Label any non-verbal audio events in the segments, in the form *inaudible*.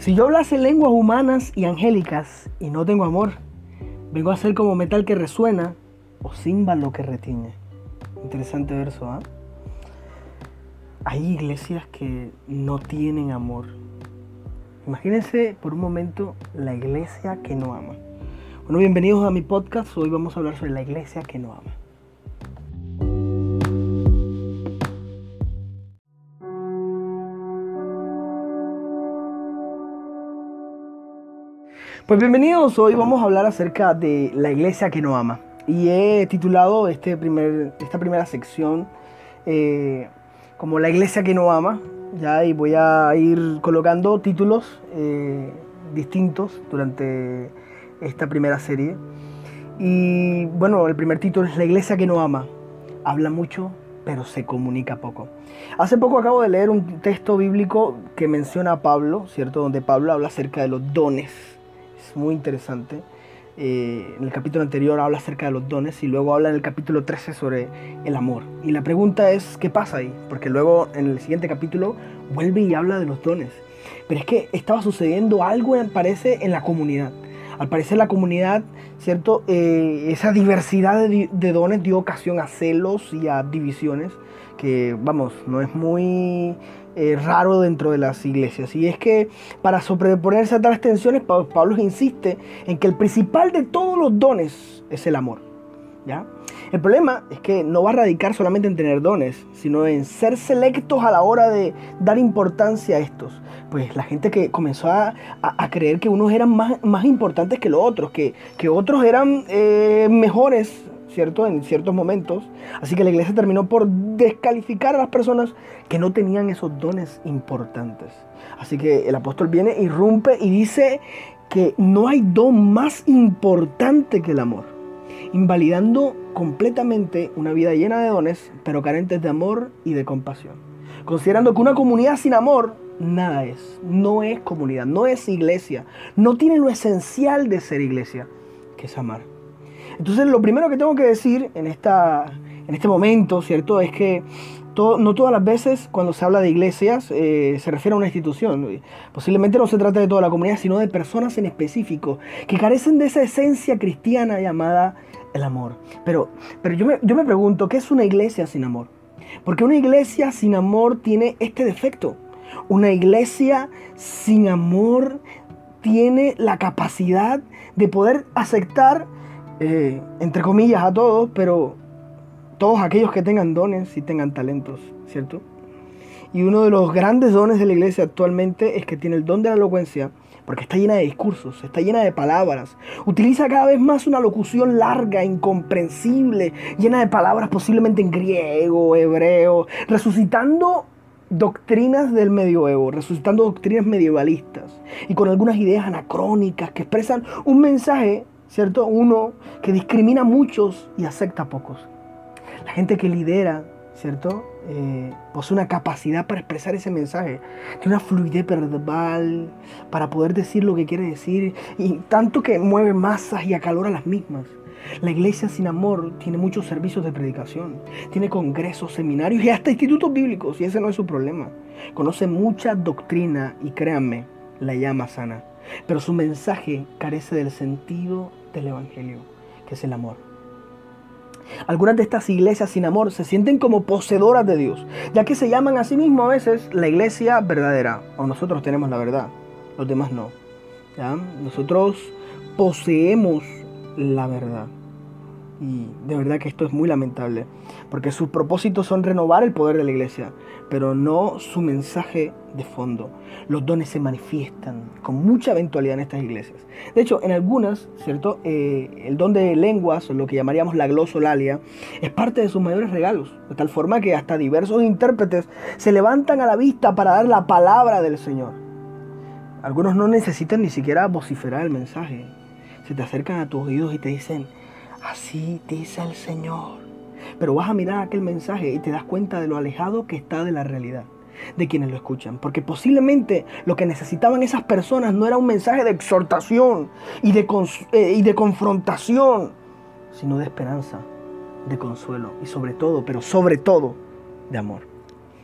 Si yo hablase lenguas humanas y angélicas y no tengo amor, vengo a ser como metal que resuena o címbalo que retiñe. Interesante verso, ¿ah? Hay iglesias que no tienen amor. Imagínense por un momento la iglesia que no ama. Bueno, bienvenidos a mi podcast. Hoy vamos a hablar sobre la iglesia que no ama. Pues bienvenidos, hoy vamos a hablar acerca de la iglesia que no ama. Y he titulado este primer, esta primera sección eh, como La iglesia que no ama. Ya, y voy a ir colocando títulos eh, distintos durante esta primera serie. Y bueno, el primer título es La iglesia que no ama. Habla mucho, pero se comunica poco. Hace poco acabo de leer un texto bíblico que menciona a Pablo, ¿cierto? Donde Pablo habla acerca de los dones muy interesante. Eh, en el capítulo anterior habla acerca de los dones y luego habla en el capítulo 13 sobre el amor. Y la pregunta es, ¿qué pasa ahí? Porque luego en el siguiente capítulo vuelve y habla de los dones. Pero es que estaba sucediendo algo, parece, en la comunidad. Al parecer la comunidad, ¿cierto? Eh, esa diversidad de, dones dio ocasión a celos y a divisiones que, vamos, no es muy eh, raro dentro de las iglesias. Y es que para sobreponerse a tales tensiones, Pablo insiste en que el principal de todos los dones es el amor. ¿ya? El problema es que no va a radicar solamente en tener dones, sino en ser selectos a la hora de dar importancia a estos. Pues la gente que comenzó a, creer que unos eran más, más importantes que los otros, que, que otros eran eh, mejores ¿cierto? En ciertos momentos. Así que la iglesia terminó por descalificar a las personas que no tenían esos dones importantes. Así que el apóstol viene, irrumpe y dice que no hay don más importante que el amor, invalidando completamente una vida llena de dones, pero carentes de amor y de compasión. Considerando que una comunidad sin amor nada es, no es comunidad, no es iglesia, no tiene lo esencial de ser iglesia, que es amar. Entonces lo primero que tengo que decir en, esta, en este momento, ¿cierto? Es que no todas las veces cuando se habla de iglesias eh, se refiere a una institución. Posiblemente no se trata de toda la comunidad, sino de personas en específico que carecen de esa esencia cristiana llamada el amor. Pero, pero yo, me, yo me pregunto, ¿qué es una iglesia sin amor? Porque una iglesia sin amor tiene este defecto. Una iglesia sin amor tiene la capacidad de poder aceptar eh, entre comillas, a todos, pero todos aquellos que tengan dones y tengan talentos, ¿cierto? Y uno de los grandes dones de la iglesia actualmente es que tiene el don de la elocuencia, porque está llena de discursos, está llena de palabras. Utiliza cada vez más una locución larga, incomprensible, llena de palabras posiblemente en griego, hebreo, resucitando doctrinas del medioevo, resucitando doctrinas medievalistas y con algunas ideas anacrónicas que expresan un mensaje ¿cierto? Uno que discrimina a muchos y acepta a pocos. La gente que lidera, ¿cierto? Eh, posee una capacidad para expresar ese mensaje, tiene una fluidez verbal para poder decir lo que quiere decir y tanto que mueve masas y acalora las mismas. La iglesia sin amor tiene muchos servicios de predicación, tiene congresos, seminarios y hasta institutos bíblicos y ese no es su problema. Conoce mucha doctrina y créanme, la llama sana, pero su mensaje carece del sentido del Evangelio, que es el amor. Algunas de estas iglesias sin amor se sienten como poseedoras de Dios, ya que se llaman a sí mismos a veces la iglesia verdadera, o nosotros tenemos la verdad, los demás no. Nosotros poseemos la verdad. Y de verdad que esto es muy lamentable, porque sus propósitos son renovar el poder de la iglesia, pero no su mensaje de fondo. Los dones se manifiestan con mucha eventualidad en estas iglesias. De hecho, en algunas, ¿cierto? Eh, el don de lenguas, lo que llamaríamos la glosolalia, es parte de sus mayores regalos, de tal forma que hasta diversos intérpretes se levantan a la vista para dar la palabra del Señor. Algunos no necesitan ni siquiera vociferar el mensaje. Se te acercan a tus oídos y te dicen, Así dice el Señor. Pero vas a mirar aquel mensaje y te das cuenta de lo alejado que está de la realidad de quienes lo escuchan. Porque posiblemente lo que necesitaban esas personas no era un mensaje de exhortación y de, eh, y de confrontación, sino de esperanza, de consuelo y sobre todo, pero sobre todo, de amor.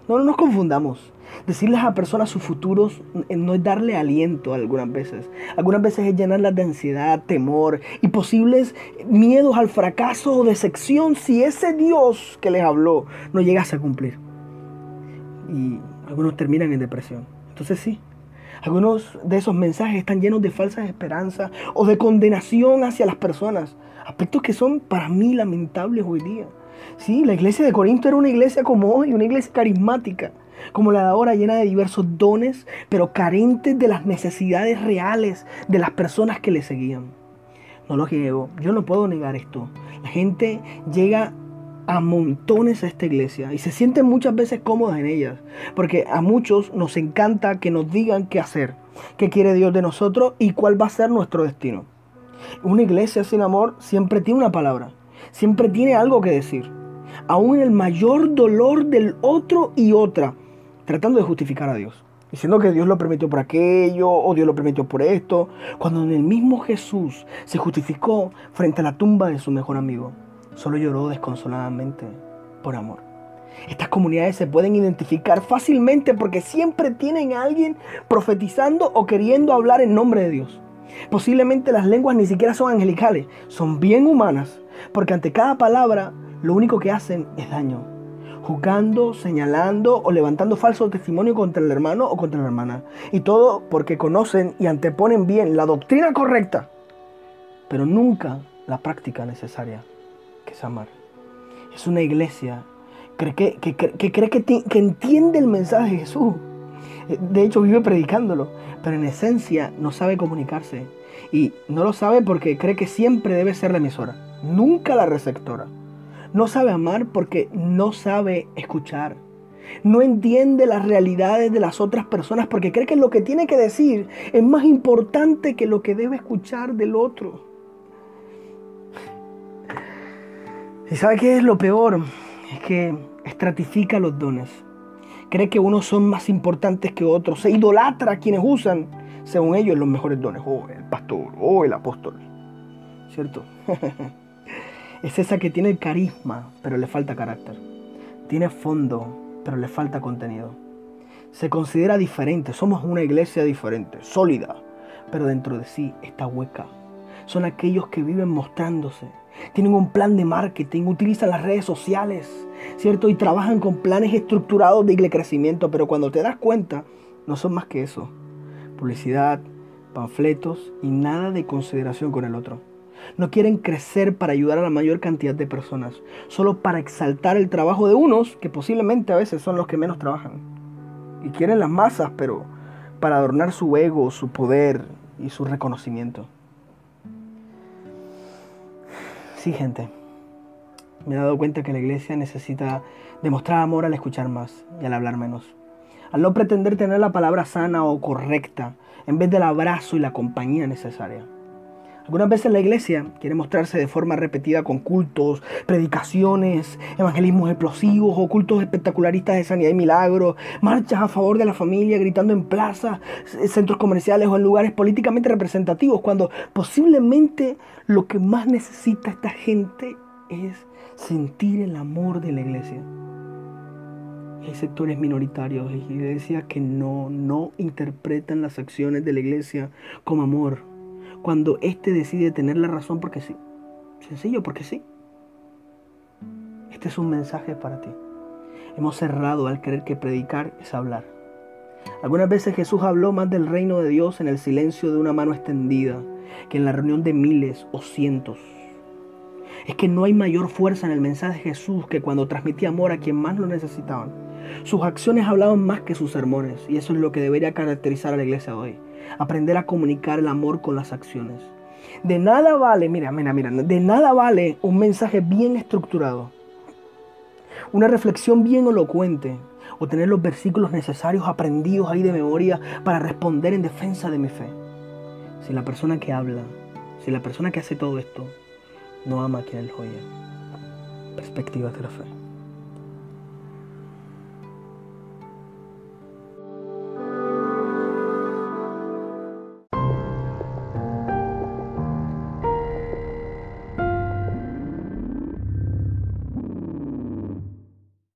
No, no nos confundamos. Decirles a personas sus futuros no es darle aliento algunas veces. Algunas veces es llenarlas de ansiedad, temor y posibles miedos al fracaso o decepción si ese Dios que les habló no llegase a cumplir. Y algunos terminan en depresión. Entonces sí, algunos de esos mensajes están llenos de falsas esperanzas o de condenación hacia las personas. Aspectos que son para mí lamentables hoy día. La iglesia de Corinto era una iglesia como hoy, una iglesia carismática, como la de ahora llena de diversos dones, pero carentes de las necesidades reales de las personas que le seguían. No lo niego, yo no puedo negar esto. La gente llega a montones a esta iglesia y se sienten muchas veces cómodas en ellas, porque a muchos nos encanta que nos digan qué hacer, qué quiere Dios de nosotros y cuál va a ser nuestro destino. Una iglesia sin amor siempre tiene una palabra, siempre tiene algo que decir, aún el mayor dolor del otro y otra, tratando de justificar a Dios, diciendo que Dios lo permitió por aquello o Dios lo permitió por esto, cuando en el mismo Jesús se justificó frente a la tumba de su mejor amigo solo lloró desconsoladamente por amor. Estas comunidades se pueden identificar fácilmente porque siempre tienen a alguien profetizando o queriendo hablar en nombre de Dios. Posiblemente las lenguas ni siquiera son angelicales, son bien humanas, porque ante cada palabra lo único que hacen es daño, juzgando, señalando o levantando falso testimonio contra el hermano o contra la hermana. Y todo porque conocen y anteponen bien la doctrina correcta, pero nunca la práctica necesaria que es amar. Es una iglesia que, que, que, cree que, entiende el mensaje de Jesús. De hecho, vive predicándolo, pero en esencia no sabe comunicarse. Y no lo sabe porque cree que siempre debe ser la emisora, nunca la receptora. No sabe amar porque no sabe escuchar. No entiende las realidades de las otras personas porque cree que lo que tiene que decir es más importante que lo que debe escuchar del otro. ¿Y sabe qué es lo peor? Es que estratifica los dones. Cree que unos son más importantes que otros. Se idolatra a quienes usan, según ellos, los mejores dones. Oh, el pastor, oh, el apóstol. ¿Cierto? *laughs* es esa que tiene carisma, pero le falta carácter. Tiene fondo, pero le falta contenido. Se considera diferente. Somos una iglesia diferente, sólida, pero dentro de sí está hueca. Son aquellos que viven mostrándose, tienen un plan de marketing, utilizan las redes sociales, ¿cierto? Y trabajan con planes estructurados de crecimiento, pero cuando te das cuenta, no son más que eso. Publicidad, panfletos y nada de consideración con el otro. No quieren crecer para ayudar a la mayor cantidad de personas, solo para exaltar el trabajo de unos que posiblemente a veces son los que menos trabajan. Y quieren las masas, pero para adornar su ego, su poder y su reconocimiento. Sí, gente. Me he dado cuenta que la iglesia necesita demostrar amor al escuchar más y al hablar menos. Al no pretender tener la palabra sana o correcta en vez del abrazo y la compañía necesaria. Algunas veces la iglesia quiere mostrarse de forma repetida con cultos, predicaciones, evangelismos explosivos o cultos espectacularistas de sanidad y milagros, marchas a favor de la familia, gritando en plazas, centros comerciales o en lugares políticamente representativos, cuando posiblemente lo que más necesita esta gente es sentir el amor de la iglesia. Hay sectores minoritarios, iglesias que no, no interpretan las acciones de la iglesia como amor cuando éste decide tener la razón porque sí. Sencillo, porque sí. Este es un mensaje para ti. Hemos cerrado al creer que predicar es hablar. Algunas veces Jesús habló más del reino de Dios en el silencio de una mano extendida que en la reunión de miles o cientos. Es que no hay mayor fuerza en el mensaje de Jesús que cuando transmitía amor a quien más lo necesitaban. Sus acciones hablaban más que sus sermones y eso es lo que debería caracterizar a la iglesia de hoy. Aprender a comunicar el amor con las acciones. De nada vale, mira, mira, mira, de nada vale un mensaje bien estructurado, una reflexión bien elocuente o tener los versículos necesarios aprendidos ahí de memoria para responder en defensa de mi fe. Si la persona que habla, si la persona que hace todo esto no ama a quien él oye. Perspectivas de la fe.